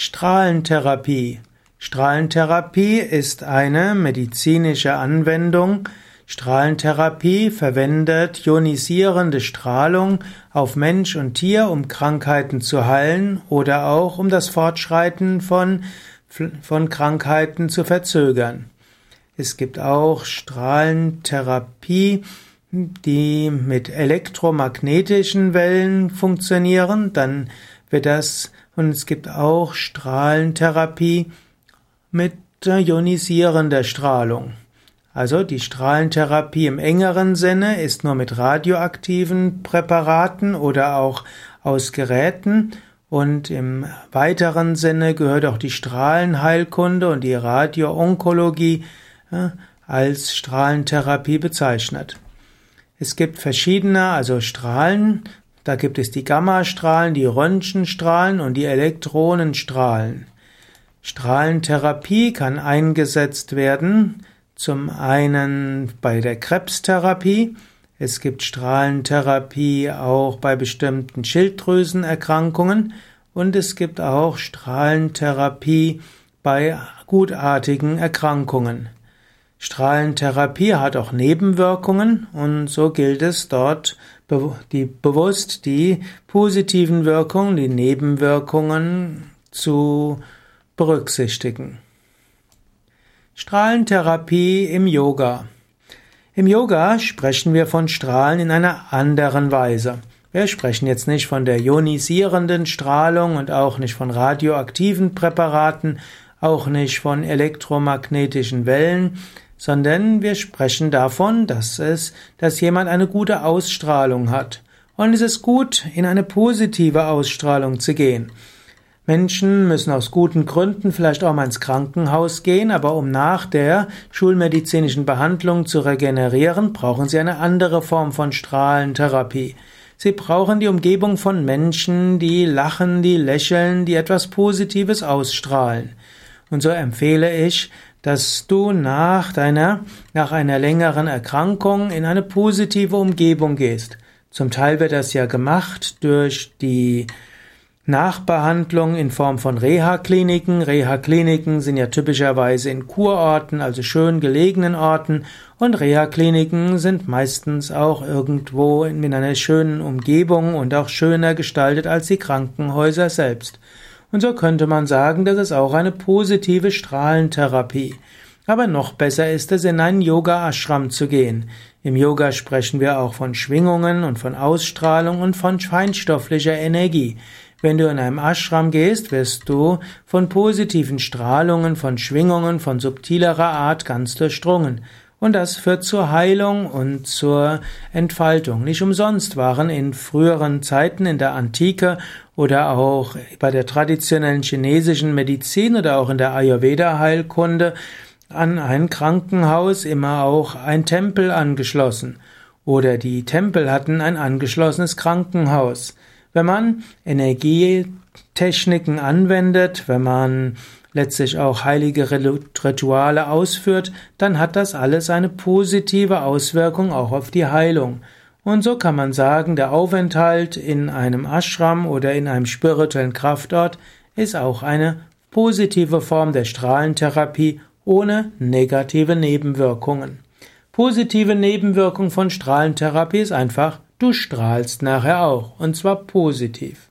Strahlentherapie. Strahlentherapie ist eine medizinische Anwendung. Strahlentherapie verwendet ionisierende Strahlung auf Mensch und Tier, um Krankheiten zu heilen oder auch um das Fortschreiten von, von Krankheiten zu verzögern. Es gibt auch Strahlentherapie, die mit elektromagnetischen Wellen funktionieren. Dann wird das und es gibt auch Strahlentherapie mit ionisierender Strahlung. Also die Strahlentherapie im engeren Sinne ist nur mit radioaktiven Präparaten oder auch aus Geräten und im weiteren Sinne gehört auch die Strahlenheilkunde und die Radioonkologie äh, als Strahlentherapie bezeichnet. Es gibt verschiedene, also Strahlen, da gibt es die Gammastrahlen, die Röntgenstrahlen und die Elektronenstrahlen. Strahlentherapie kann eingesetzt werden, zum einen bei der Krebstherapie, es gibt Strahlentherapie auch bei bestimmten Schilddrüsenerkrankungen und es gibt auch Strahlentherapie bei gutartigen Erkrankungen. Strahlentherapie hat auch Nebenwirkungen und so gilt es dort die, bewusst die positiven Wirkungen, die Nebenwirkungen zu berücksichtigen. Strahlentherapie im Yoga. Im Yoga sprechen wir von Strahlen in einer anderen Weise. Wir sprechen jetzt nicht von der ionisierenden Strahlung und auch nicht von radioaktiven Präparaten, auch nicht von elektromagnetischen Wellen, sondern wir sprechen davon, dass es, dass jemand eine gute Ausstrahlung hat. Und es ist gut, in eine positive Ausstrahlung zu gehen. Menschen müssen aus guten Gründen vielleicht auch mal ins Krankenhaus gehen, aber um nach der schulmedizinischen Behandlung zu regenerieren, brauchen sie eine andere Form von Strahlentherapie. Sie brauchen die Umgebung von Menschen, die lachen, die lächeln, die etwas Positives ausstrahlen. Und so empfehle ich, dass du nach deiner, nach einer längeren Erkrankung in eine positive Umgebung gehst. Zum Teil wird das ja gemacht durch die Nachbehandlung in Form von Reha-Kliniken. Reha-Kliniken sind ja typischerweise in Kurorten, also schön gelegenen Orten. Und Reha-Kliniken sind meistens auch irgendwo in einer schönen Umgebung und auch schöner gestaltet als die Krankenhäuser selbst. Und so könnte man sagen, das ist auch eine positive Strahlentherapie. Aber noch besser ist es, in einen Yoga-Ashram zu gehen. Im Yoga sprechen wir auch von Schwingungen und von Ausstrahlung und von feinstofflicher Energie. Wenn du in einem Ashram gehst, wirst du von positiven Strahlungen, von Schwingungen, von subtilerer Art ganz durchdrungen. Und das führt zur Heilung und zur Entfaltung. Nicht umsonst waren in früheren Zeiten in der Antike oder auch bei der traditionellen chinesischen Medizin oder auch in der Ayurveda-Heilkunde an ein Krankenhaus immer auch ein Tempel angeschlossen. Oder die Tempel hatten ein angeschlossenes Krankenhaus. Wenn man Energietechniken anwendet, wenn man letztlich auch heilige Rituale ausführt, dann hat das alles eine positive Auswirkung auch auf die Heilung. Und so kann man sagen, der Aufenthalt in einem Ashram oder in einem spirituellen Kraftort ist auch eine positive Form der Strahlentherapie ohne negative Nebenwirkungen. Positive Nebenwirkung von Strahlentherapie ist einfach, du strahlst nachher auch, und zwar positiv.